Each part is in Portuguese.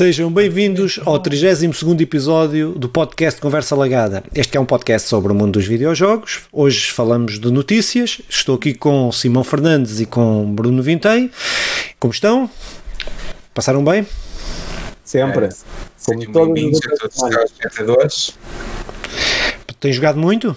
Sejam bem-vindos ao 32 episódio do podcast Conversa Lagada. Este é um podcast sobre o mundo dos videojogos. Hoje falamos de notícias. Estou aqui com Simão Fernandes e com Bruno Vintém. Como estão? Passaram bem? Sempre. É, Sejam bem-vindos a todos os espectadores. Tem jogado muito?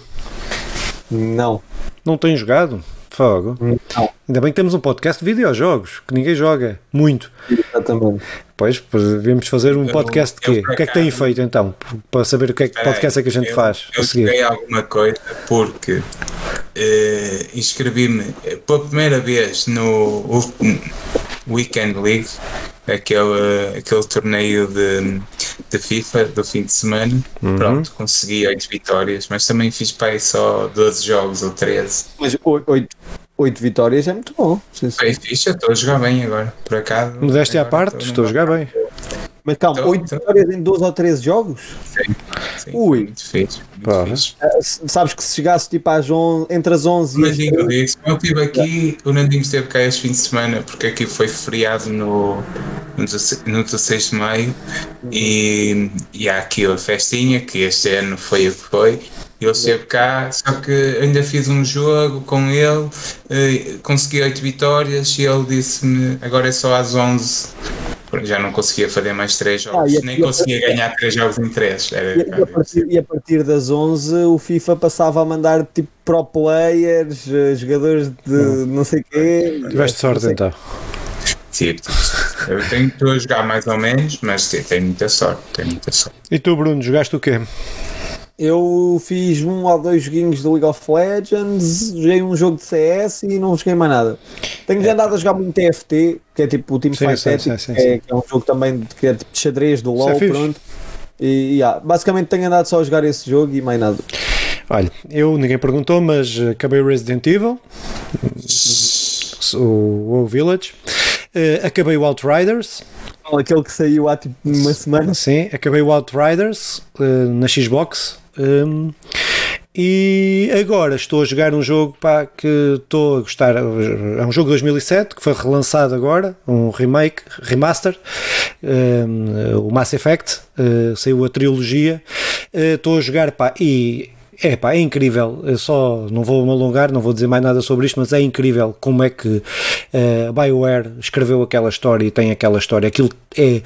Não. Não tem jogado? Fogo. Não. Ainda bem que temos um podcast de videojogos, que ninguém joga muito. Exatamente. Pois, devemos fazer um podcast de quê? o que é que têm feito então? Para saber o que é que podcast é que a gente eu, faz. Eu joguei alguma coisa porque uh, inscrevi-me pela primeira vez no Weekend League, aquele, aquele torneio de, de FIFA do fim de semana. Uhum. Pronto, consegui 8 vitórias, mas também fiz para aí só 12 jogos ou 13. Mas 8, 8 vitórias é muito bom. Bem fixe, estou a jogar bem agora, por acaso. Modéstia à parte, estou a jogar bem. Mas calma, então, 8 então... vitórias em 12 ou 13 jogos? Sim, sim Ui. muito fixe. Muito fixe. Uh, sabes que se chegasse tipo às 11, entre as 11 e as digo disso. Eu estive aqui, o Nandinho esteve cá este fim de semana, porque aqui foi feriado no, no, 16 de maio e, e há aqui a festinha, que este ano foi o que foi. Ele esteve cá, só que ainda fiz um jogo com ele, eh, consegui 8 vitórias e ele disse-me agora é só às 11 já não conseguia fazer mais 3 jogos, ah, nem conseguia ganhar 3 jogos em 3. e, e, a partir, e, a partir, das 11 o FIFA passava a mandar tipo pro players, eh, jogadores de hum. não sei quê. Tiveste sorte então. Sim, eu tenho a jogar mais ou menos, mas tenho muita sorte, tenho muita sorte. E tu, Bruno, jogaste o quê? Eu fiz um ou dois joguinhos de League of Legends, joguei um jogo de CS e não joguei mais nada. Tenho é. andado a jogar muito TFT, que é tipo o Team Fight Tactics, que, é, que é um jogo também de, que é tipo de xadrez do LoL, é pronto. E yeah, basicamente tenho andado só a jogar esse jogo e mais nada. Olha, eu ninguém perguntou, mas acabei o Resident Evil, o, o Village, uh, acabei o Outriders. Aquele que saiu há tipo uma semana. Sim, acabei o Outriders uh, na Xbox um, e agora estou a jogar um jogo pá, que estou a gostar. É um jogo de 2007 que foi relançado agora, um remake, remaster, um, o Mass Effect. Uh, saiu a trilogia. Uh, estou a jogar pá, e é pá, é incrível. Eu só não vou me alongar, não vou dizer mais nada sobre isto, mas é incrível como é que uh, BioWare escreveu aquela história e tem aquela história. Aquilo é,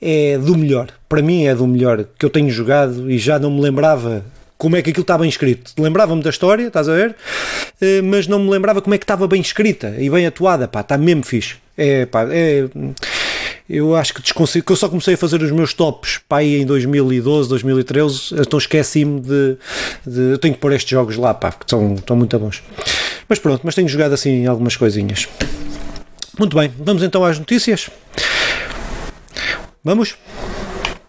é do melhor. Para mim é do melhor que eu tenho jogado e já não me lembrava como é que aquilo estava bem escrito. Lembrava-me da história, estás a ver? Uh, mas não me lembrava como é que estava bem escrita e bem atuada. Pá, está mesmo fixe. É, pá, é eu acho que desconsigo, que eu só comecei a fazer os meus tops para aí em 2012, 2013, então esqueci-me de, de, Eu tenho que pôr estes jogos lá, pá, porque são, estão muito bons. Mas pronto, mas tenho jogado assim algumas coisinhas. Muito bem, vamos então às notícias. Vamos?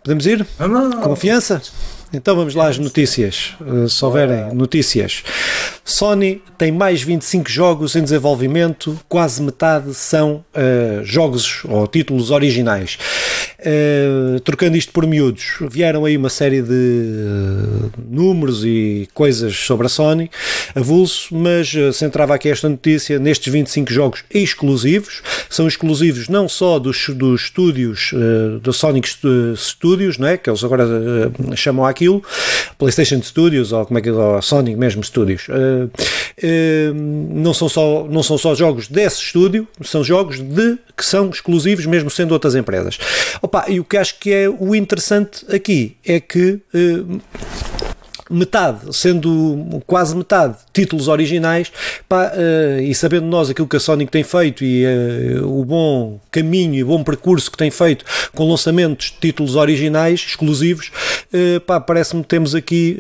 Podemos ir? Vamos. Confiança? Então vamos lá às notícias. Uh, se houverem notícias. Sony tem mais 25 jogos em desenvolvimento, quase metade são uh, jogos ou títulos originais. Uh, trocando isto por miúdos, vieram aí uma série de uh, números e coisas sobre a Sony, avulso, mas uh, centrava aqui esta notícia nestes 25 jogos exclusivos. São exclusivos não só dos, dos estúdios, uh, do Sonic Studios, não é? que eles agora chamam aquilo, PlayStation Studios ou como é que é, Sonic mesmo Studios. Não, são só, não são só jogos desse estúdio, são jogos de que são exclusivos, mesmo sendo outras empresas. Opa, e o que acho que é o interessante aqui é que. Metade, sendo quase metade títulos originais, pá, uh, e sabendo nós aquilo que a Sonic tem feito e uh, o bom caminho e o bom percurso que tem feito com lançamentos de títulos originais, exclusivos, uh, parece-me que temos aqui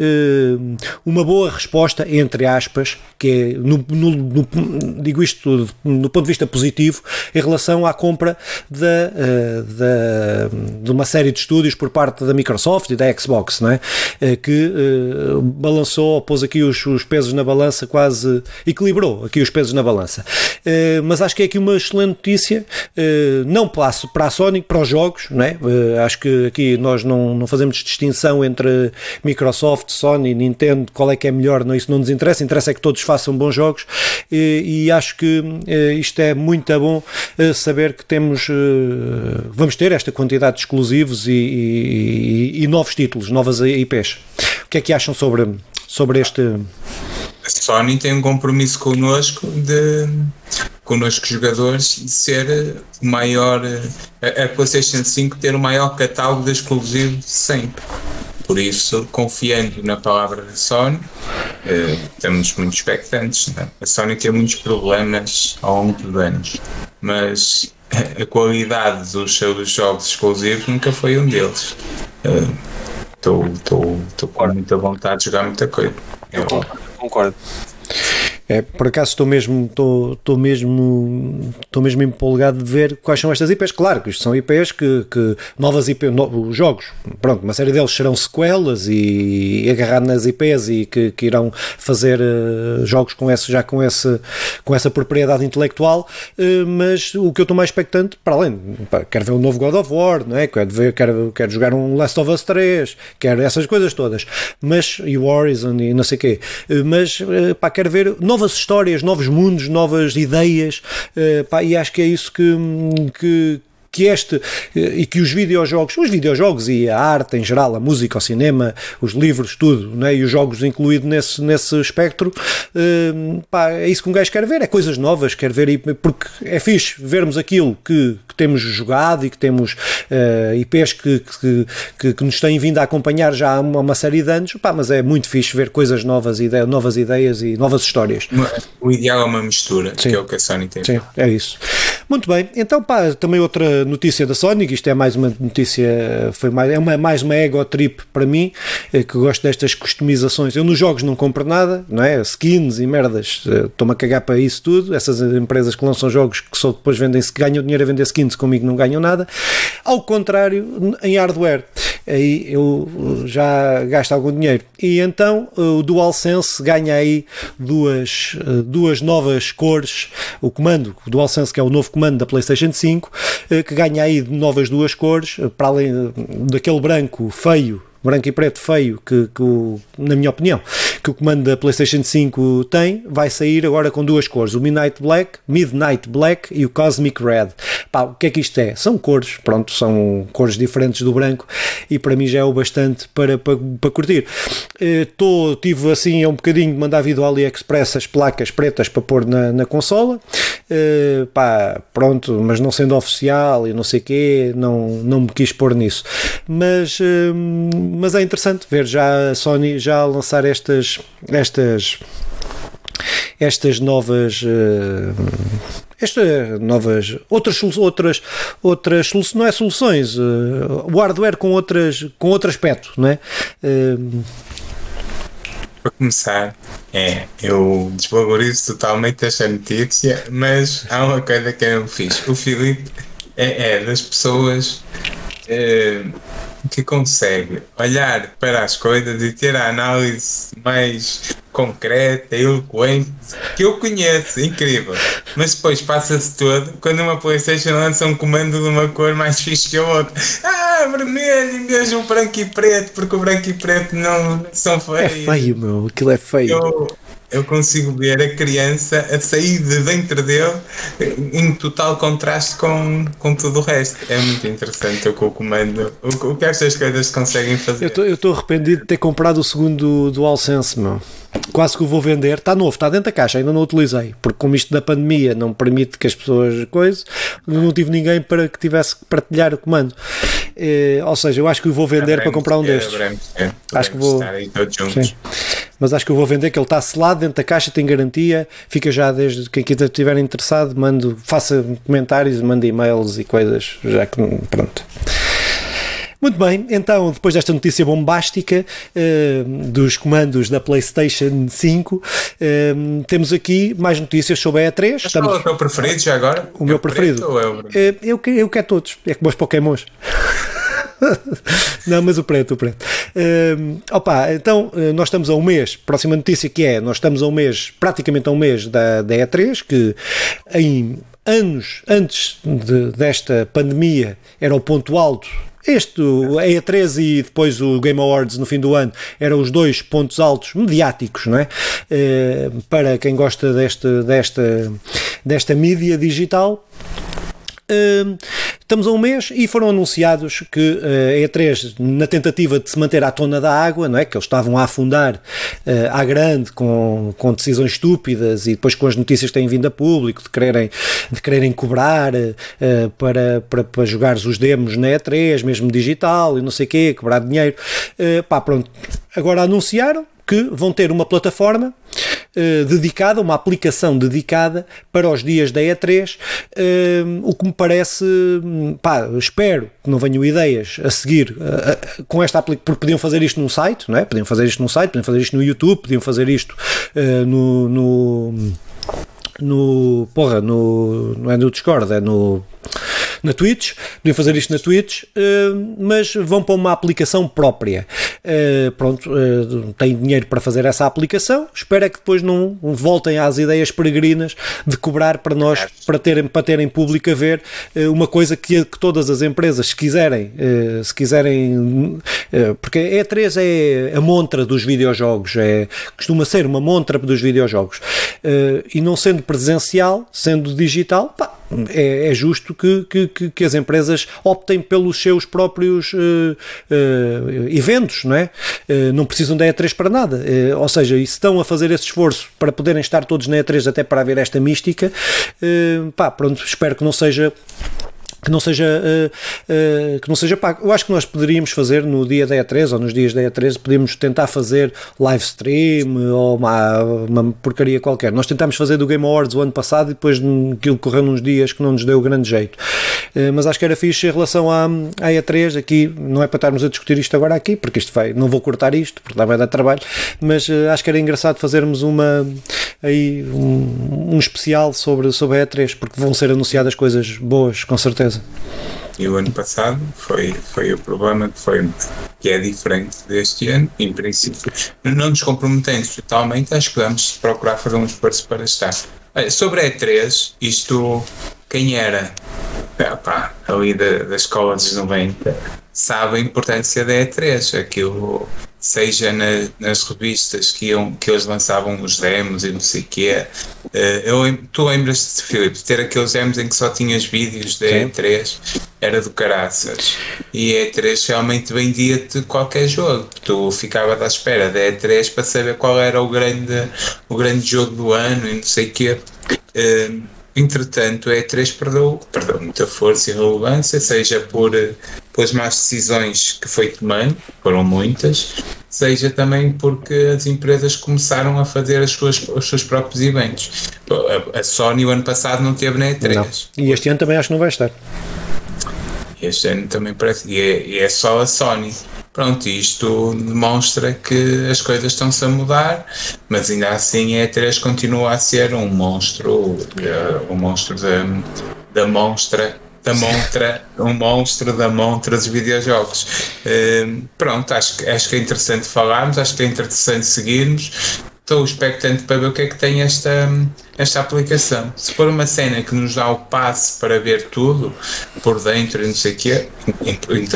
uma boa resposta, entre aspas, que é, no, no, no, digo isto no ponto de vista positivo, em relação à compra da, da, de uma série de estúdios por parte da Microsoft e da Xbox, não é? que balançou, pôs aqui os, os, pesos na balança, quase equilibrou aqui os pesos na balança. Uh, mas acho que é aqui uma excelente notícia, uh, não para a, para a Sony, para os jogos, não é? acho que aqui nós não, não fazemos distinção entre Microsoft, Sony, Nintendo, qual é que é melhor, não, isso não nos interessa, interessa é que todos façam bons jogos e, e acho que isto é muito bom saber que temos, vamos ter esta quantidade de exclusivos e, e, e novos títulos, novas IPs. O que é que acham sobre, sobre este. A Sony tem um compromisso connosco de connosco jogadores de ser o maior a, a PlayStation 5 ter o maior catálogo de exclusivos sempre. Por isso, confiando na palavra da Sony, eh, estamos muito expectantes. Né? A Sony tem muitos problemas ao longo dos anos, mas a qualidade dos seus jogos exclusivos nunca foi um deles. Estou com muita vontade de jogar muita coisa. Eu concordo. É, por acaso estou mesmo, estou, estou mesmo, estou mesmo empolgado de ver quais são estas IPs. Claro que isto são IPs que, que novas IPs, novos jogos, pronto, uma série deles serão sequelas e, e agarrar nas IPs e que, que irão fazer uh, jogos com esse, já com, esse, com essa propriedade intelectual. Uh, mas o que eu estou mais expectante, para além, pá, quero ver um novo God of War, não é? quero, ver, quero, quero jogar um Last of Us 3, quero essas coisas todas, mas e o Horizon e não sei o quê, uh, mas pá, quero ver novos novas histórias, novos mundos, novas ideias, uh, pá, e acho que é isso que, que que este e que os videojogos, os videojogos e a arte em geral, a música, o cinema, os livros, tudo, né? e os jogos incluídos nesse, nesse espectro, uh, pá, é isso que um gajo quer ver, é coisas novas, quer ver, porque é fixe vermos aquilo que, que temos jogado e que temos uh, IPs que, que, que, que, nos têm vindo a acompanhar já há uma, uma série de anos, pá, mas é muito fixe ver coisas novas, ide novas ideias e novas histórias. O ideal é uma mistura, Sim. que é o que a Sony tem. Sim, é isso. Muito bem, então pá, também outra notícia da Sonic, isto é mais uma notícia, foi mais, é uma, mais uma ego trip para mim, eh, que gosto destas customizações. Eu nos jogos não compro nada, não é? Skins e merdas, eh, estou-me a cagar para isso tudo. Essas empresas que lançam jogos que só depois vendem, se ganham dinheiro a vender skins, comigo não ganham nada. Ao contrário, em hardware, aí eu já gasto algum dinheiro. E então o DualSense ganha aí duas, eh, duas novas cores. O comando, o DualSense, que é o novo comando da PlayStation 5, eh, que ganha aí novas duas cores, eh, para além daquele branco feio branco e preto feio que, que na minha opinião que o comando da PlayStation 5 tem, vai sair agora com duas cores, o Midnight Black, Midnight Black e o Cosmic Red. Pá, o que é que isto é? São cores, pronto, são cores diferentes do branco e para mim já é o bastante para, para, para curtir. Estou, uh, tive assim um bocadinho de mandar vir do AliExpress as placas pretas para pôr na, na consola, uh, pá, pronto, mas não sendo oficial e não sei o quê, não, não me quis pôr nisso. Mas, uh, mas é interessante ver já a Sony já lançar estas estas estas novas uh, esta novas outras outras outras soluções não é soluções uh, o hardware com outras com outro aspecto não é? Uh, para começar é eu desvalorizo totalmente esta notícia mas há uma coisa que eu fiz. O Filipe é, é das pessoas que consegue olhar para as coisas e ter a análise mais concreta, eloquente, que eu conheço, incrível. Mas depois passa-se todo quando uma Playstation lança um comando de uma cor mais fixe que a outra. Ah, vermelho um branco e preto, porque o branco e preto não são feios. É feio, meu, aquilo é feio. Eu, eu consigo ver a criança a sair de dentro dele em total contraste com, com tudo o resto. É muito interessante o que o comando, o, o que estas coisas conseguem fazer. Eu estou arrependido de ter comprado o segundo DualSense, meu. Quase que o vou vender. Está novo, está dentro da caixa, ainda não o utilizei. Porque, como isto da pandemia não permite que as pessoas. coisas, não tive ninguém para que tivesse que partilhar o comando. Eh, ou seja, eu acho que vou vender para comprar um destes. acho que vou. Mas acho que eu vou vender, que ele está selado dentro da caixa, tem garantia. Fica já desde quem estiver interessado, mando, faça comentários, manda e-mails e coisas, já que pronto. Muito bem, então depois desta notícia bombástica uh, dos comandos da PlayStation 5, uh, temos aqui mais notícias sobre a E3. Estamos... Qual é o teu preferido já agora? O é meu preferido? É o uh, eu, eu quero todos, é como os Pokémons. não, mas o preto, o preto. Uh, opa, então nós estamos a um mês, próxima notícia que é, nós estamos a um mês, praticamente a um mês da, da E3, que em anos antes de, desta pandemia era o ponto alto este, a E3 e depois o Game Awards no fim do ano eram os dois pontos altos mediáticos, não é? Eh, para quem gosta desta, desta, desta mídia digital. Estamos a um mês e foram anunciados que uh, a E3, na tentativa de se manter à tona da água, não é? que eles estavam a afundar uh, à grande com, com decisões estúpidas e depois com as notícias que têm vindo a público de quererem, de quererem cobrar uh, para, para, para jogares os demos na E3, mesmo digital e não sei o quê, cobrar dinheiro. Pá, pronto. Agora anunciaram que vão ter uma plataforma uh, dedicada, uma aplicação dedicada para os dias da E3, uh, eh, o que me parece, pá, espero que não venham ideias a seguir uh, com esta aplicação, porque podiam fazer isto num site, não é? Podiam fazer isto num site, podiam fazer isto no YouTube, podiam fazer isto no, no no porra, no, não é no Discord, é no na Twitch, podiam fazer isto na Twitch, uh, mas vão para uma aplicação própria. Uh, pronto, uh, têm dinheiro para fazer essa aplicação, espero é que depois não voltem às ideias peregrinas de cobrar para nós, para terem, para terem público a ver uma coisa que, que todas as empresas, se quiserem, se quiserem, porque a E3 é a montra dos videojogos, é, costuma ser uma montra dos videojogos, e não sendo presencial, sendo digital, pá, é, é justo que, que, que, as empresas optem pelos seus próprios uh, uh, eventos, não é? Uh, não precisam da E3 para nada. ou seja, e se estão a fazer esse esforço para poderem estar todos na E3 até para haver esta mística, pá, pronto, espero que não seja que não seja uh, uh, que não seja pago. Eu acho que nós poderíamos fazer no dia da E3 ou nos dias da E3, podíamos tentar fazer live stream ou uma, uma porcaria qualquer. Nós tentámos fazer do Game Awards o ano passado e depois aquilo correu uns dias que não nos deu grande jeito. Uh, mas acho que era fixe em relação à, à E3, aqui não é para estarmos a discutir isto agora aqui, porque isto vai, não vou cortar isto, porque vai dar trabalho, mas acho que era engraçado fazermos uma aí um, um especial sobre, sobre a E3, porque vão ser anunciadas coisas boas, com certeza certeza. E o ano passado foi, foi o problema que foi que é diferente deste ano, em princípio. Não nos comprometemos totalmente, acho que vamos procurar fazer um esforço para estar. Sobre a E3, isto quem era epá, ali da, da escola dos 90 sabe a importância da E3. Aquilo seja na, nas revistas que, iam, que eles lançavam os demos e não sei o quê. Uh, eu, tu lembras-te, Filipe, de ter aqueles demos em que só tinhas vídeos da E3, era do caraças. E a E3 realmente vendia-te qualquer jogo. Tu ficavas à espera da E3 para saber qual era o grande, o grande jogo do ano e não sei o quê. Uh, Entretanto, a E3 perdeu, perdeu muita força e relevância, seja por, pelas más decisões que foi tomando, foram muitas, seja também porque as empresas começaram a fazer as suas, os seus próprios eventos. A, a Sony o ano passado não teve na E3. Não. E este ano também acho que não vai estar. Este ano também parece. E é, e é só a Sony. Pronto, isto demonstra que as coisas estão-se a mudar, mas ainda assim a E3 continua a ser um monstro, um monstro da, da monstra da montra, um monstro da montra dos videojogos. Uh, pronto, acho, acho que é interessante falarmos, acho que é interessante seguirmos estou expectante para ver o que é que tem esta, esta aplicação. Se for uma cena que nos dá o passe para ver tudo por dentro e não sei o que é,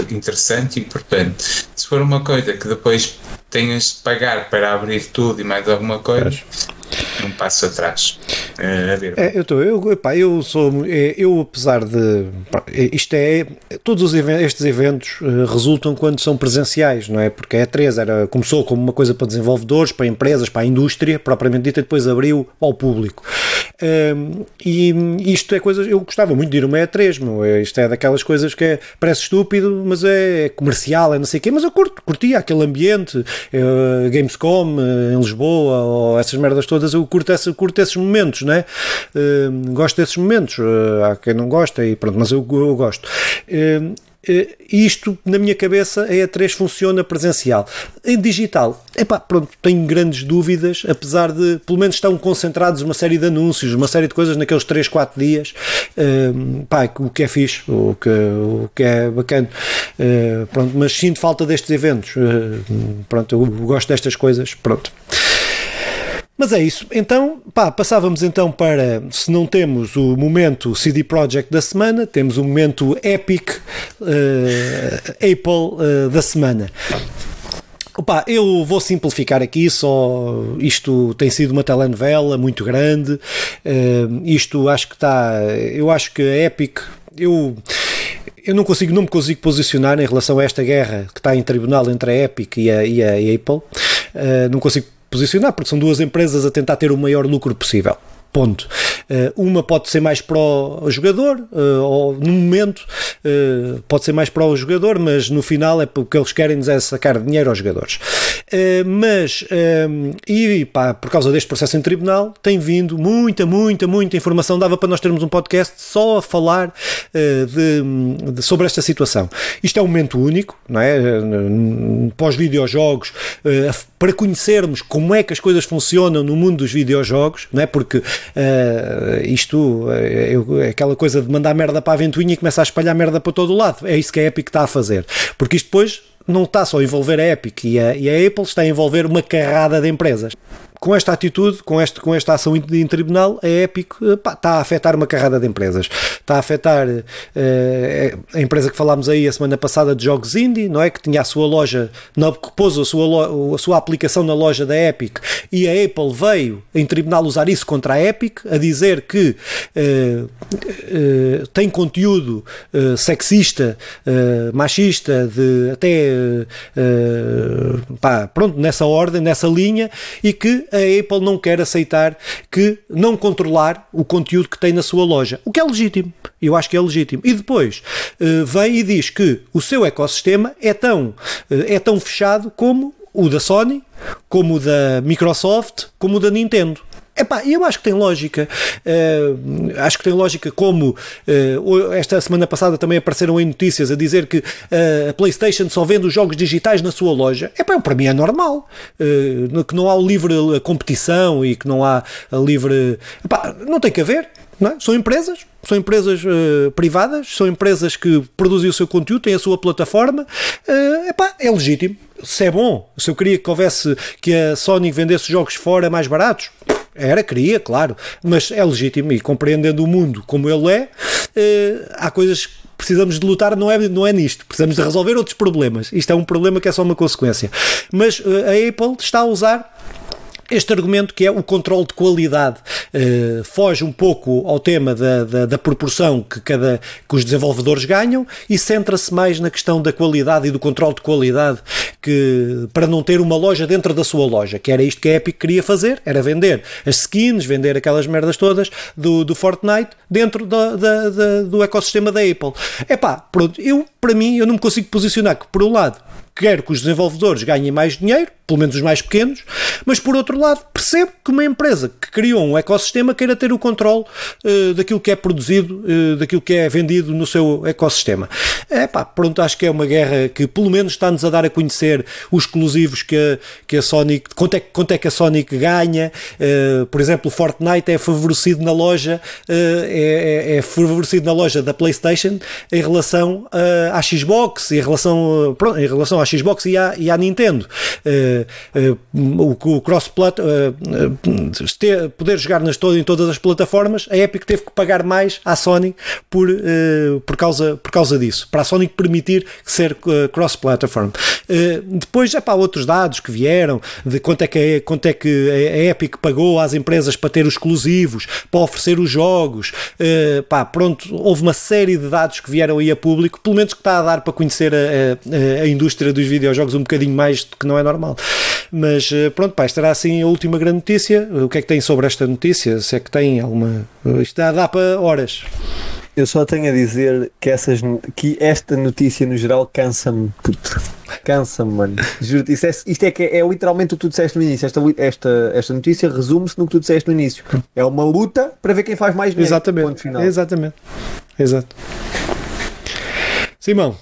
interessante e importante. Se for uma coisa que depois tenhas de pagar para abrir tudo e mais alguma coisa, um passo atrás. É, é, eu estou, eu, eu sou, é, eu apesar de, é, isto é, todos os estes eventos uh, resultam quando são presenciais, não é? Porque a E3 era, começou como uma coisa para desenvolvedores, para empresas, para a indústria, propriamente dita, e depois abriu ao público. Um, e isto é coisas, eu gostava muito de ir uma E3, meu, é, isto é daquelas coisas que é, parece estúpido, mas é comercial, é não sei o quê, mas eu curto, curtia aquele ambiente, uh, Gamescom uh, em Lisboa, ou essas merdas todas, eu curto, essa, curto esses momentos, né? Uh, gosto desses momentos. Uh, há quem não gosta, e pronto, mas eu, eu gosto. Uh, isto, na minha cabeça, a E3 funciona presencial. Em digital, epá, pronto, tenho grandes dúvidas, apesar de, pelo menos estão concentrados uma série de anúncios, uma série de coisas naqueles 3, 4 dias, uh, pá, o que é fixe, o que, o que é bacana, uh, pronto, mas sinto falta destes eventos, uh, pronto, eu gosto destas coisas, pronto. Mas é isso. Então, pá, passávamos então para, se não temos o momento CD Projekt da semana, temos o momento Epic uh, Apple uh, da semana. Opa, eu vou simplificar aqui, só isto tem sido uma telenovela muito grande, uh, isto acho que está, eu acho que a Epic, eu eu não consigo, não me consigo posicionar em relação a esta guerra que está em tribunal entre a Epic e a, e a Apple. Uh, não consigo posicionar, porque são duas empresas a tentar ter o maior lucro possível. Ponto. Uh, uma pode ser mais para o jogador, uh, ou no momento uh, pode ser mais para o jogador, mas no final é porque eles querem é sacar dinheiro aos jogadores. Mas, e pá, por causa deste processo em tribunal, tem vindo muita, muita, muita informação. Dava para nós termos um podcast só a falar de, de, sobre esta situação. Isto é um momento único, não é? Pós-videojogos, para conhecermos como é que as coisas funcionam no mundo dos videojogos, não é? Porque isto é aquela coisa de mandar merda para a ventoinha e começa a espalhar merda para todo o lado. É isso que a Epic está a fazer. Porque isto depois não está só a envolver a Epic e a, e a Apple, está a envolver uma carrada de empresas com esta atitude, com, este, com esta ação em tribunal, a Epic pá, está a afetar uma carrada de empresas. Está a afetar uh, a empresa que falámos aí a semana passada de jogos indie, não é? Que tinha a sua loja, não, que pôs a sua, a sua aplicação na loja da Epic e a Apple veio em tribunal usar isso contra a Epic, a dizer que uh, uh, tem conteúdo sexista, machista, de até pá, pronto, nessa ordem, nessa linha, e que a Apple não quer aceitar que não controlar o conteúdo que tem na sua loja, o que é legítimo. Eu acho que é legítimo. E depois uh, vem e diz que o seu ecossistema é tão, uh, é tão fechado como o da Sony, como o da Microsoft, como o da Nintendo. Epá, eu acho que tem lógica. Uh, acho que tem lógica como uh, esta semana passada também apareceram em notícias a dizer que uh, a PlayStation só vende os jogos digitais na sua loja. Epá, para mim é normal. que não há livre competição e que não há a livre. Epá, não tem que haver. Não é? São empresas, são empresas uh, privadas, são empresas que produzem o seu conteúdo, têm a sua plataforma. Uh, epá, é legítimo. Se é bom, se eu queria que houvesse que a Sony vendesse jogos fora mais baratos, era, queria, claro, mas é legítimo e compreendendo o mundo como ele é, uh, há coisas que precisamos de lutar, não é, não é nisto, precisamos de resolver outros problemas. Isto é um problema que é só uma consequência. Mas uh, a Apple está a usar este argumento que é o controle de qualidade uh, foge um pouco ao tema da, da, da, proporção que, cada, que os desenvolvedores ganham e centra-se mais na questão da qualidade e do controle de qualidade que, para não ter uma loja dentro da sua loja, que era isto que a Epic queria fazer, era vender as skins, vender aquelas merdas todas do, do Fortnite dentro da, da, do ecossistema da Apple. É pá, pronto, eu, para mim, eu não me consigo posicionar que, por um lado, quero que os desenvolvedores ganhem mais dinheiro, pelo menos os mais pequenos, mas por outro lado percebo que uma empresa que criou um ecossistema queira ter o controle uh, daquilo que é produzido, uh, daquilo que é vendido no seu ecossistema. É pá, pronto, acho que é uma guerra que pelo menos está-nos a dar a conhecer os exclusivos que a, que a Sonic, quanto é, quanto é que a Sonic ganha, uh, por exemplo, Fortnite é favorecido na loja, é, é, é, favorecido na loja da Playstation em relação à Xbox, em relação, pronto, em relação à Xbox e à, e à Nintendo. Uh, o, o cross-plat, uh, poder jogar nas, em todas as plataformas, a Epic teve que pagar mais à Sony por, por, causa, por causa disso, para a Sony permitir ser cross-platform. depois, é para outros dados que vieram, de quanto é que, quanto é que a Epic pagou às empresas para ter os exclusivos, para oferecer os jogos, pá, pronto, houve uma série de dados que vieram aí a público, pelo menos que está a dar para conhecer a, a, a indústria dos videojogos um bocadinho mais do que não é normal. Mas eh, pronto, pá, estará assim a última grande notícia. O que é que tem sobre esta notícia? Se é que tem alguma. Isto dá, dá para horas. Eu só tenho a dizer que, essas, que esta notícia no geral cansa-me. Cansa-me, mano. Juro, isto, é, isto é que é, é, literalmente o que tu disseste no início. Esta, esta, esta notícia resume-se no que tu disseste no início. É uma luta para ver quem faz mais dinheiro. Exatamente. Exatamente. Exato. Simão.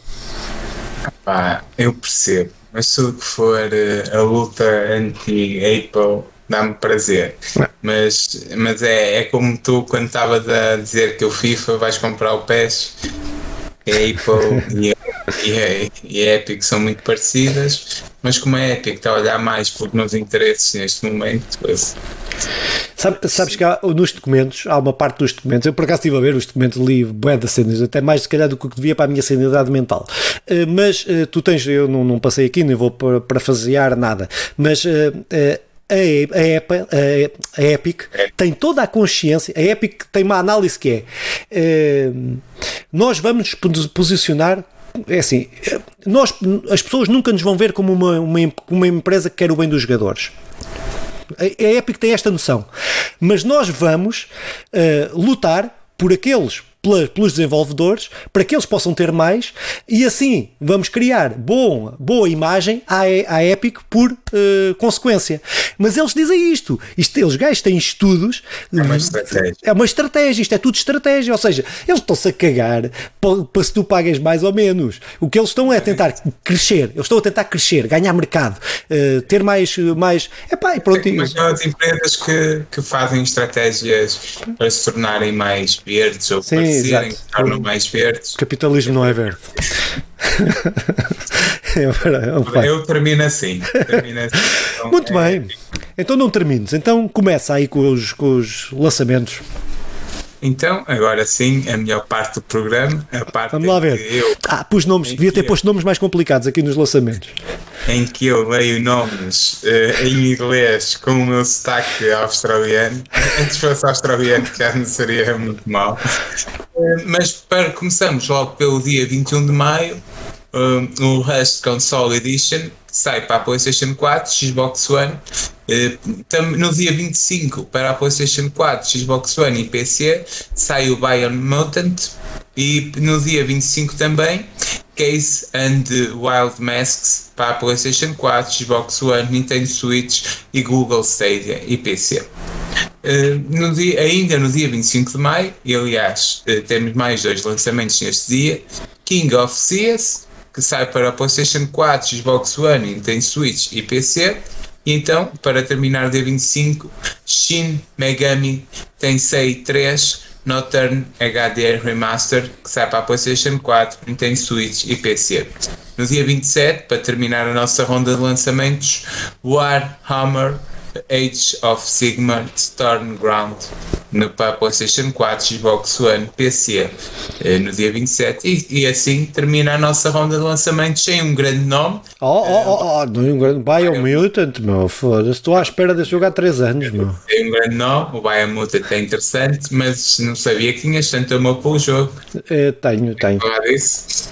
Pá, eu percebo, mas tudo que for uh, a luta anti-Apple dá-me prazer. Mas, mas é, é como tu, quando estavas a dizer que o FIFA vais comprar o PES, a Apple e, e, a, e a Epic são muito parecidas, mas como a Epic está a olhar mais por meus interesses neste momento, pois. Sabe, sabes que há, nos documentos, há uma parte dos documentos, eu por acaso estive a ver os documentos, li bué das cenas, até mais se calhar do que devia para a minha sanidade mental. Uh, mas uh, tu tens, eu não, não, passei aqui, nem vou parafasear nada, mas. Uh, a, a, a, Epic tem toda a consciência. A Epic tem uma análise que é: nós vamos nos posicionar é assim, nós, as pessoas nunca nos vão ver como uma, uma, uma empresa que quer o bem dos jogadores. A Epic tem esta noção. Mas nós vamos uh, lutar por aqueles pelos desenvolvedores para que eles possam ter mais e assim vamos criar boa, boa imagem à, à Epic por uh, consequência. Mas eles dizem isto, isto eles gajos têm estudos, é uma estratégia. É uma estratégia, isto é tudo estratégia, ou seja, eles estão-se a cagar para, para, se tu pagas mais ou menos. O que eles estão é a tentar crescer, eles estão a tentar crescer, ganhar mercado, uh, ter mais, mais. Epá, e pronto. Mas as empresas que, que fazem estratégias para se tornarem mais verdes ou Sim, parecerem que tornam mais verdes. O capitalismo não é verde. é, é Eu termino assim. Termino assim. Então, Muito é... bem. Então não termines. Então começa aí com os, com os lançamentos. Então, agora sim, a melhor parte do programa, a parte Vamos lá ver. Eu, ah, pus nomes, devia ter eu, posto nomes mais complicados aqui nos lançamentos. Em que eu leio nomes uh, em inglês com o meu sotaque australiano. Antes fosse australiano, já não seria muito mal. Uh, mas para começamos logo pelo dia 21 de maio, uh, o Rust Console Edition sai para a PlayStation 4, Xbox One, eh, no dia 25 para a PlayStation 4, Xbox One e PC sai o Bion Mutant e no dia 25 também Case and Wild Masks para a PlayStation 4, Xbox One, Nintendo Switch e Google Stadia e PC. Uh, eh, no dia, ainda no dia 25 de maio, e aliás uh, temos mais dois lançamentos neste dia: King of Seas, que sai para a PlayStation 4, Xbox One, Nintendo Switch e PC. E então, para terminar dia 25, Shin Megami Tensei 3 Northern HD Remaster, que sai para a PlayStation 4, Nintendo Switch e PC. No dia 27, para terminar a nossa ronda de lançamentos, Warhammer Age of Sigmar Stormground no, para PlayStation 4, Xbox One, PC eh, no dia 27 e, e, assim termina a nossa ronda de lançamentos sem um grande nome. Oh, oh, oh, oh não é um grande Biomutant, meu, foda-se, estou à espera desse jogo há 3 anos, meu. Tem um grande nome, o Biomutant é interessante, mas não sabia que tinhas tanto amor pelo jogo. É, tenho, tenho. Falar disso.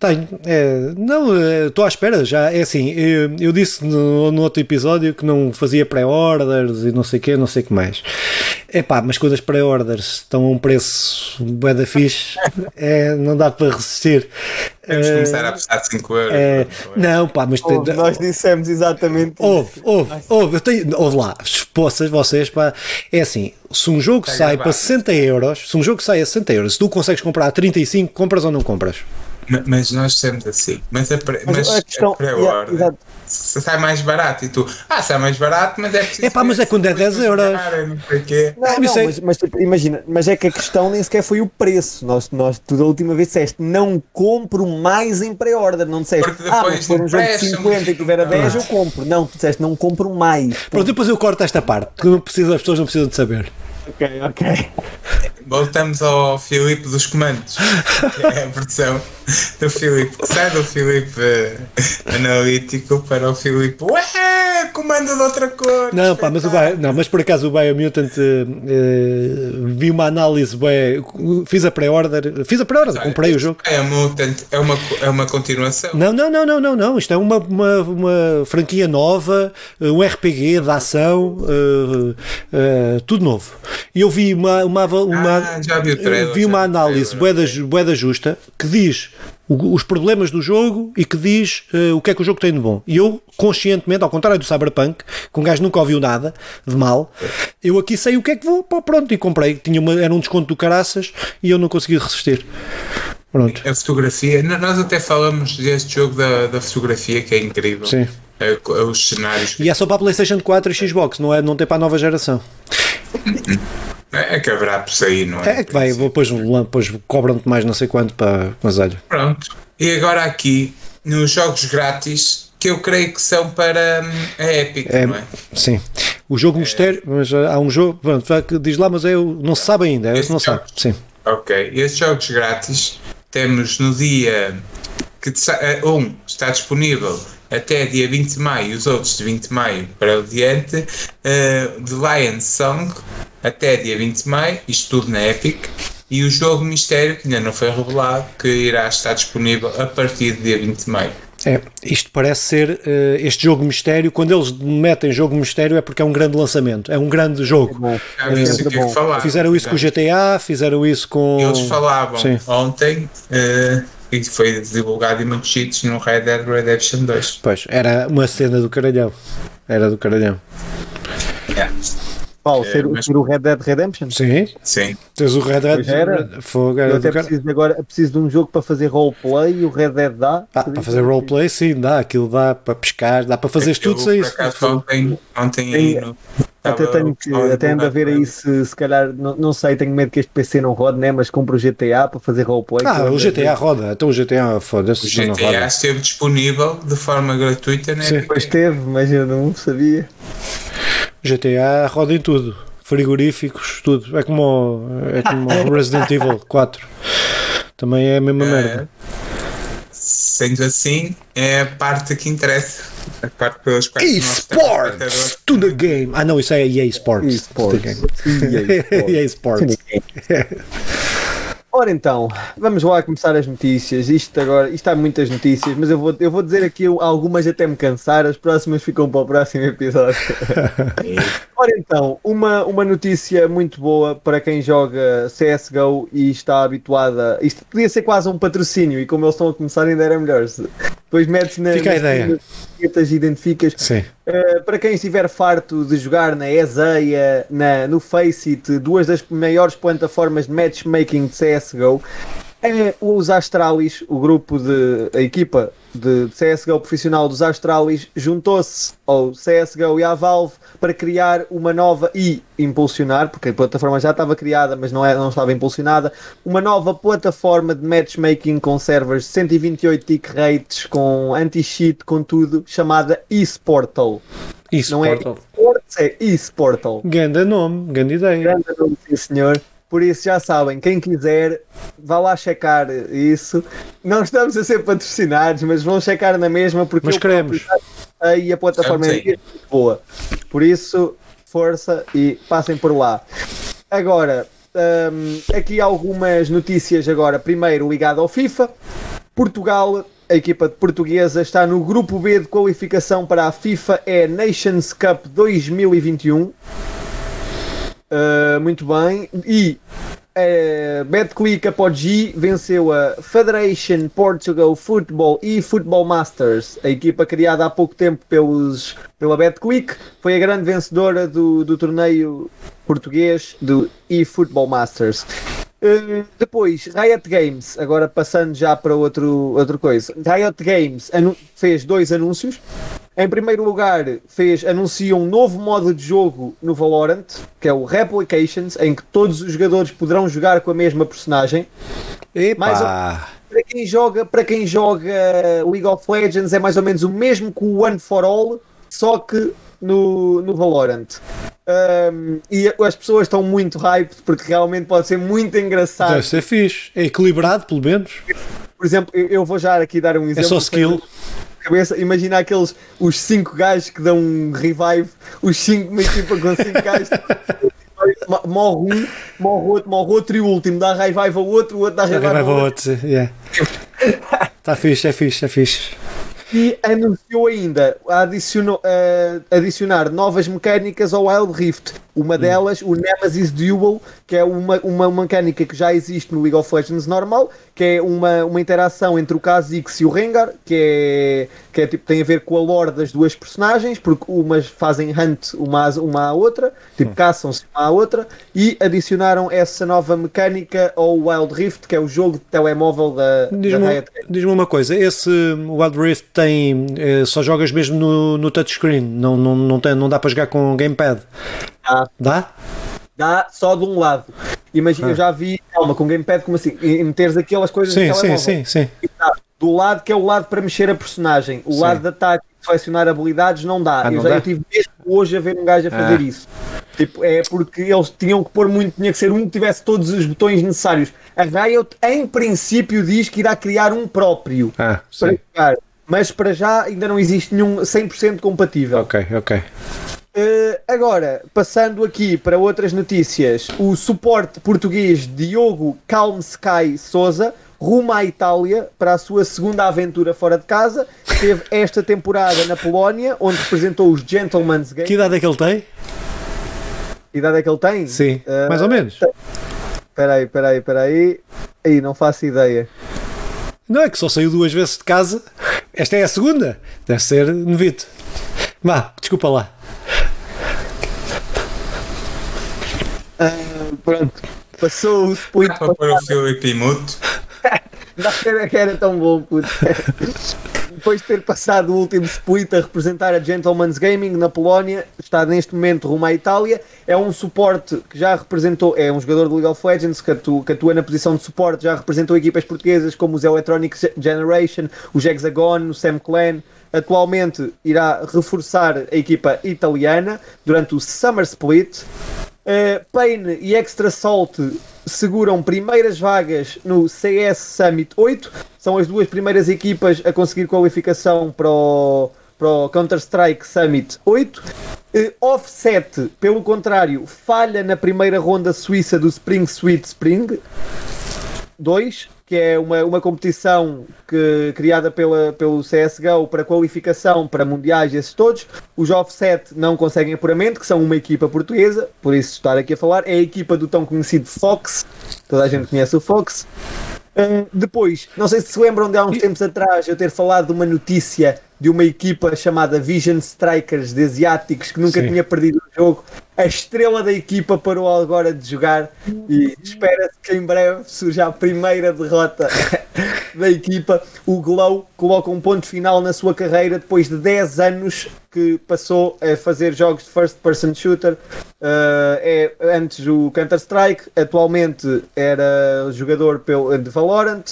Tenho. É, não, é, estou à espera já. É assim, eu, eu disse no, no, outro episódio que não fazia pré-orders e não sei o que, não sei o que mais. É pá, mas quando as pré-orders estão a um preço bué da fixe, é, não dá para resistir. Temos de começar a apostar 5 euros. É, não, pá, mas. Ouve, nós dissemos exatamente ouve, isso. Ouve, ouve, eu tenho, ouve lá, poças, vocês, pá. É assim, se um jogo sai para 60 euros, se um jogo sai a 60 euros, se tu consegues comprar a 35, compras ou não compras? Mas nós sempre assim. Mas a, pre, mas a, questão, a pré-ordem yeah, sai mais barato e tu, ah, sai mais barato, mas é preciso. É pá, mas é quando é 10 euros. Não, não, não mas, mas tipo, imagina, mas é que a questão nem sequer foi o preço. Nós, nós tu da última vez disseste, não compro mais em pré-order. Não disseste, ah, mas se for um jogo de 50 e tiver a 10, eu compro. Não, tu disseste, não compro mais. Pronto, depois eu corto esta parte, que não precisa, as pessoas não precisam de saber. Ok, ok. Voltamos ao Filipe dos comandos, que é a versão do Filipe, que sai do Filipe uh, analítico para o Filipe, ué, comando de outra cor. Não, pá, mas, o Bio, não, mas por acaso o Biomutant uh, vi uma análise, ué, fiz a pré-order, fiz a pré-order, comprei o jogo. Biomutant é uma, é uma continuação? Não, não, não, não, não, não. isto é uma, uma, uma franquia nova, um RPG de ação, uh, tudo novo. E eu vi uma, uma, uma ah, já vi, trailer, vi uma análise boeda, boeda justa que diz os problemas do jogo e que diz uh, o que é que o jogo tem de bom. E eu, conscientemente, ao contrário do Cyberpunk, que um gajo nunca ouviu nada de mal, eu aqui sei o que é que vou, pronto, e comprei. Tinha uma, era um desconto do caraças e eu não consegui resistir. Pronto. A fotografia, nós até falamos deste jogo da, da fotografia que é incrível. Sim. É, os cenários. E é só para a PlayStation 4 e Xbox, não, é, não tem para a nova geração. É, é que haverá por sair, não é? É que vai, depois, depois cobram-te mais não sei quanto para. Mas olha. Pronto. E agora aqui, nos jogos grátis, que eu creio que são para hum, a Epic, é, não é? Sim. O jogo é. mistério, mas há um jogo, pronto, diz lá, mas eu não se sabe ainda, é, não sabe. Sim. Ok. Estes jogos grátis temos no dia que eh, um está disponível até dia 20 de maio, os outros de 20 de maio para o diante, uh, The Lion Song até dia 20 de maio, isto tudo na Epic, e o jogo Mistério, que ainda não foi revelado, que irá estar disponível a partir do dia 20 de maio. É, isto parece ser uh, este jogo mistério. Quando eles metem jogo mistério é porque é um grande lançamento, é um grande jogo. É é falar, fizeram isso com o GTA, fizeram isso com. Eles falavam Sim. ontem uh, e foi divulgado em muitos sítios no Red Dead Redemption 2. Pois, era uma cena do caralhão. Era do caralhão. Yeah. Qual? É, ser, mas... ser, o Red Dead Redemption? Sim. Sim. Tens o Red Dead era. Fogo, era Eu até preciso, agora, preciso de um jogo para fazer roleplay e o Red Dead dá. Ah, para fazer roleplay, sim, dá. Aquilo dá para pescar, dá para fazer tudo sem isso. Ontem, ontem aí no, até tenho que, até ando a ver aí se, se calhar, não, não sei, tenho medo que este PC não rode, né? Mas compro o GTA para fazer roleplay. Ah, o GTA roda, então o GTA foda-se. O GTA esteve disponível de forma gratuita, né? Sim. Pois esteve, mas eu não sabia. GTA roda em tudo frigoríficos, tudo. É como, é como Resident Evil 4. Também é a mesma é, merda. Sendo assim, é a parte que interessa. A parte pelas quais Esports to the game. Ah, não, isso é EA Sports. Esports. EA Sports. Ora então, vamos lá começar as notícias. Isto agora, isto há muitas notícias, mas eu vou, eu vou dizer aqui algumas até me cansar, as próximas ficam para o próximo episódio. Ora então, uma, uma notícia muito boa para quem joga CSGO e está habituada. Isto podia ser quase um patrocínio e como eles estão a começar ainda era melhor. Depois metes na, Fica a ideia. etiquetas identificas. Sim. Uh, para quem estiver farto de jogar na Ezeia, na, no Faceit, duas das maiores plataformas de matchmaking de CSGO, é os Astralis, o grupo de a equipa de CSGO profissional dos Astralis, juntou-se ao CSGO e à Valve para criar uma nova e impulsionar, porque a plataforma já estava criada, mas não, é, não estava impulsionada, uma nova plataforma de matchmaking com servers 128 tick rates, com anti-cheat, com tudo, chamada eSportal. eSportal. Não é eSports, é eSportal. Ganda nome, grande ideia. Ganda nome, sim senhor. Por isso já sabem, quem quiser, vá lá checar isso. Não estamos a ser patrocinados, mas vão checar na mesma porque mas queremos. e a plataforma é muito boa. Por isso, força e passem por lá. Agora, um, aqui algumas notícias agora. Primeiro ligado ao FIFA. Portugal, a equipa portuguesa está no grupo B de qualificação para a FIFA é Nations Cup 2021. Uh, muito bem. E uh, Betclic Apogee venceu a Federation Portugal Football e Football Masters, a equipa criada há pouco tempo pelos, pela Betclic, foi a grande vencedora do, do torneio português do eFootball Masters. Uh, depois, Riot Games, agora passando já para outro, outra coisa. Riot Games fez dois anúncios. Em primeiro lugar, fez, anuncia um novo modo de jogo no Valorant, que é o Replications, em que todos os jogadores poderão jogar com a mesma personagem. Epa. Mais para quem joga, para quem joga League of Legends é mais ou menos o mesmo que o One for All, só que no, no Valorant. Um, e as pessoas estão muito hyped porque realmente pode ser muito engraçado. Deve ser fixe, é equilibrado pelo menos. Por exemplo, eu vou já aqui dar um exemplo. É só skill cabeça, imagina aqueles, os cinco gajos que dão um revive, os cinco, uma equipa com cinco gajos, morre um, morre outro, morre outro e o último dá revive ao outro, o outro dá revive ao outro. outro yeah. Está fixe, é fixe, é fixe. E anunciou ainda adicionou, uh, adicionar novas mecânicas ao Wild Rift. Uma hum. delas, o Nemesis Duel, que é uma, uma mecânica que já existe no League of Legends normal, que é uma, uma interação entre o Kha'Zix e o Rengar, que é, que é tipo, tem a ver com a lore das duas personagens, porque umas fazem hunt uma, uma à outra, tipo, hum. caçam-se uma à outra, e adicionaram essa nova mecânica ao Wild Rift, que é o jogo de telemóvel da, Diz-me diz uma coisa, esse Wild Rift tem, eh, só jogas mesmo no, no touchscreen, não, não, não, tem, não dá para jogar com gamepad? Dá. Dá? Dá só de um lado. Imagina, ah. eu já vi, calma, com gamepad, como assim? E meteres aquelas coisas sim, sim, sim, sim. Do lado que é o lado para mexer a personagem, o sim. lado de ataque selecionar habilidades não dá. Ah, eu, já, eu tive mesmo hoje a ver um gajo a fazer ah. isso. Tipo, é porque eles tinham que pôr muito, tinha que ser um que tivesse todos os botões necessários. A Riot, em princípio, diz que irá criar um próprio ah, para jogar, mas para já ainda não existe nenhum 100% compatível. Ok, ok. Uh, agora, passando aqui para outras notícias, o suporte português Diogo Calm Sky Souza rumo à Itália para a sua segunda aventura fora de casa. Teve esta temporada na Polónia, onde representou os Gentleman's Game. Que idade é que ele tem? Que idade é que ele tem? Sim, uh, mais ou menos. Espera aí, espera aí, espera aí. Aí, não faço ideia. Não, é que só saiu duas vezes de casa. Esta é a segunda. Deve ser novito. Vá, desculpa lá. Uh, pronto. Passou o split. Para pôr o Filipe Muto. Era que era tão bom, puto. Depois de ter passado o último split a representar a Gentleman's Gaming na Polónia, está neste momento rumo à Itália. É um suporte que já representou, é um jogador do League of Legends que atua, que atua na posição de suporte, já representou equipas portuguesas como os Electronic Generation, os Hexagon, o Sam Clan. Atualmente irá reforçar a equipa italiana durante o Summer Split. Uh, Pain e Extra Salt seguram primeiras vagas no CS Summit 8. São as duas primeiras equipas a conseguir qualificação para o, para o Counter-Strike Summit 8. Uh, eh, Offset, pelo contrário, falha na primeira ronda suíça do Spring Sweet Spring 2 que é uma, uma competição que, criada pela, pelo CSGO para qualificação para mundiais, esses todos. Os Offset não conseguem apuramento, que são uma equipa portuguesa, por isso estar aqui a falar. É a equipa do tão conhecido Fox, toda a gente conhece o Fox. Uh, depois, não sei se se lembram de há uns tempos atrás eu ter falado de uma notícia de uma equipa chamada Vision Strikers de asiáticos que nunca Sim. tinha perdido o jogo a estrela da equipa parou agora de jogar e espera-se que em breve surja a primeira derrota da equipa. O Glow coloca um ponto final na sua carreira depois de 10 anos que passou a fazer jogos de first person shooter. Uh, é antes o Counter-Strike, atualmente era jogador de Valorant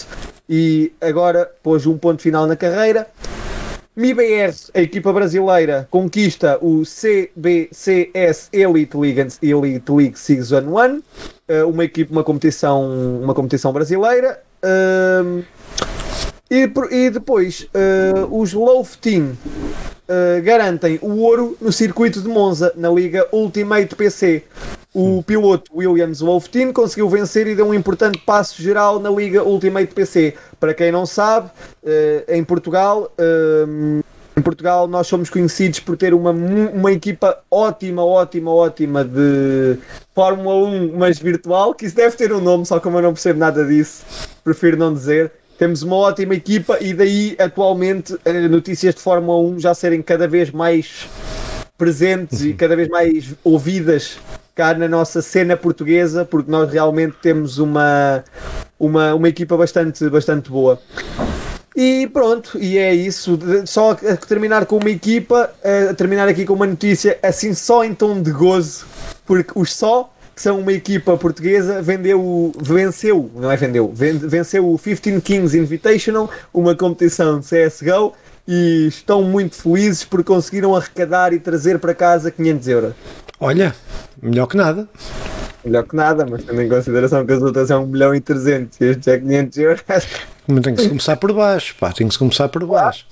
e agora pôs um ponto final na carreira. MIBR, a equipa brasileira, conquista o CBCS Elite League, Elite League Season 1, eh, uma equipa, uma competição, uma competição brasileira. Uh, e, e, depois uh, os Love Team uh, garantem o ouro no circuito de Monza, na Liga Ultimate PC. O piloto Williams Wolftin conseguiu vencer e deu um importante passo geral na Liga Ultimate PC. Para quem não sabe, uh, em Portugal. Uh, em Portugal nós somos conhecidos por ter uma, uma equipa ótima, ótima, ótima de Fórmula 1, mas virtual, que isso deve ter um nome, só como eu não percebo nada disso, prefiro não dizer. Temos uma ótima equipa e daí atualmente eh, notícias de Fórmula 1 já serem cada vez mais presentes e cada vez mais ouvidas cá na nossa cena portuguesa, porque nós realmente temos uma, uma, uma equipa bastante, bastante boa. E pronto, e é isso. Só terminar com uma equipa, terminar aqui com uma notícia assim só em tom de gozo, porque os só que são uma equipa portuguesa, vendeu, venceu, não é vendeu, venceu o 15 Kings Invitational, uma competição de CSGO, e estão muito felizes por conseguiram arrecadar e trazer para casa 500 euros. Olha, melhor que nada. Melhor que nada, mas tendo em consideração que as outras são 1 milhão e 300 e este é 500 euros. Mas tem que se começar por baixo, pá, tem que se começar por baixo.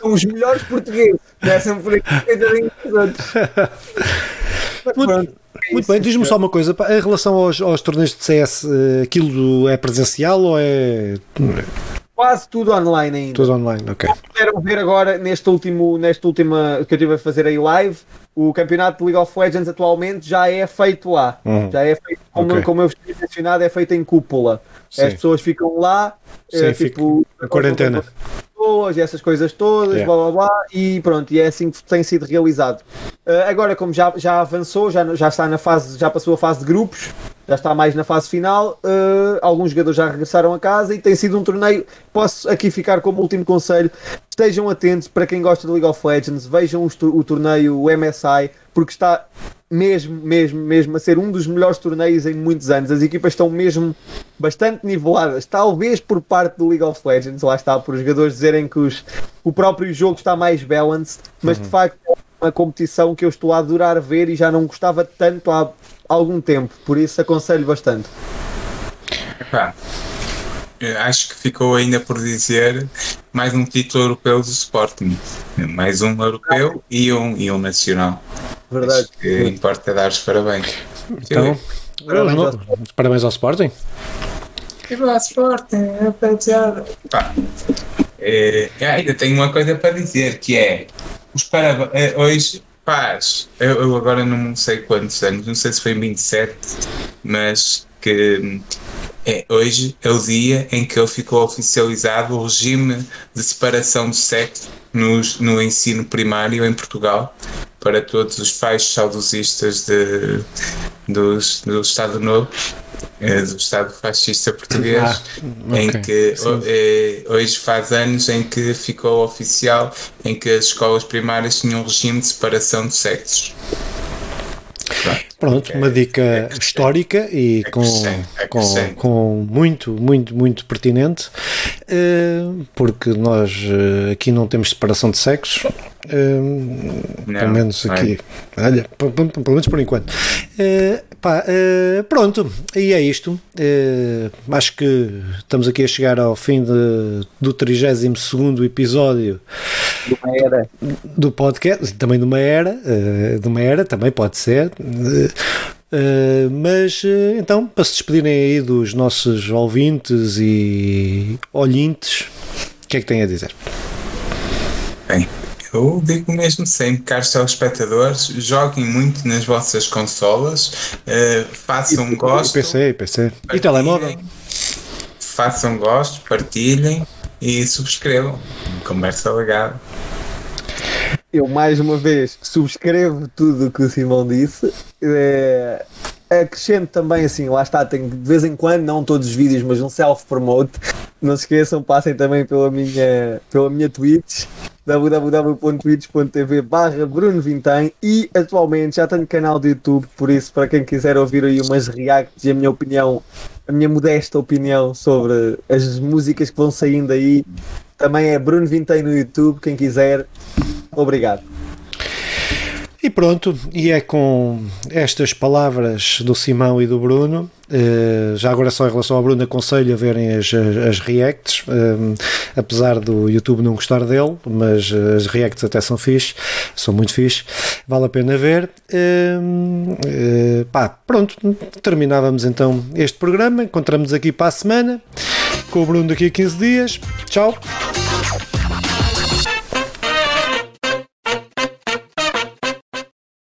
São os melhores portugueses, começam por aqui e os outros. Muito, é muito bem, diz-me só uma coisa, pá, em relação aos, aos torneios de CS, eh, aquilo é presencial ou é quase tudo online ainda. Tudo online, ok. Puderam ver agora neste último, nesta última que eu estive a fazer aí live, o campeonato de League of Legends atualmente já é feito lá. Uhum. Já é feito, como, okay. como eu tinha mencionado, é feito em cúpula. Sim. As pessoas ficam lá, Sim, é, tipo, a quarentena. Pessoas essas coisas todas, yeah. blá blá blá, e pronto, e é assim que tem sido realizado. Uh, agora, como já, já avançou, já, já está na fase, já passou a fase de grupos, já está mais na fase final. Uh, alguns jogadores já regressaram a casa e tem sido um torneio. Posso aqui ficar como último conselho: estejam atentos para quem gosta de League of Legends, vejam o, torneio o MSI, porque está mesmo, mesmo, mesmo a ser um dos melhores torneios em muitos anos. As equipas estão mesmo bastante niveladas, talvez por parte do League of Legends, lá está, por os jogadores dizerem que os, o próprio jogo está mais balanced, mas uhum. de facto uma competição que eu estou a adorar ver e já não gostava tanto há algum tempo, por isso aconselho bastante. Epá, acho que ficou ainda por dizer mais um título europeu do Sporting. Mais um europeu e um, e um nacional. Verdade. Acho que importa dar os parabéns. Então, parabéns, ao, parabéns ao Sporting. Viva Sporting, rapaziada. É, ainda tenho uma coisa para dizer que é os. É, hoje Paz, eu, eu, agora não sei quantos anos, não sei se foi em 27, mas que é, hoje é o dia em que ficou oficializado o regime de separação de sexo no, no ensino primário em Portugal para todos os pais saudosistas de, dos, do Estado Novo é, do Estado fascista português, ah, okay. em que eh, hoje faz anos em que ficou oficial em que as escolas primárias tinham um regime de separação de sexos. Pronto, uma dica é histórica e com, com, com muito, muito, muito pertinente, eh, porque nós eh, aqui não temos separação de sexos, pelo menos aqui, olha, pelo menos por enquanto. Pá, uh, pronto, e é isto. Uh, acho que estamos aqui a chegar ao fim de, do 32 episódio de uma era. do podcast, também de uma era, uh, de uma era também pode ser. Mas então, para se despedirem aí dos nossos ouvintes e olhintes, o que é que têm a dizer? Bem, eu digo mesmo sempre, caros telespectadores, joguem muito nas vossas consolas, uh, façam e, gosto. PC, PC. E telemóvel? Façam gosto, partilhem e subscrevam. Conversa legada. Eu mais uma vez subscrevo tudo o que o Simão disse. É, acrescento também assim, lá está, tenho de vez em quando, não todos os vídeos, mas um self-promote. Não se esqueçam, passem também pela minha, pela minha Twitch www.twitch.tv barra Bruno Vintém e atualmente já tenho canal de YouTube, por isso para quem quiser ouvir aí umas reacts e a minha opinião, a minha modesta opinião sobre as músicas que vão saindo aí, também é Bruno Vintém no YouTube, quem quiser, obrigado. E pronto, e é com estas palavras do Simão e do Bruno, uh, já agora só em relação ao Bruno, aconselho a verem as, as reacts, uh, apesar do YouTube não gostar dele, mas as reacts até são fixe, são muito fixe, vale a pena ver. Uh, pá, pronto, terminávamos então este programa, encontramos aqui para a semana, com o Bruno daqui a 15 dias. Tchau!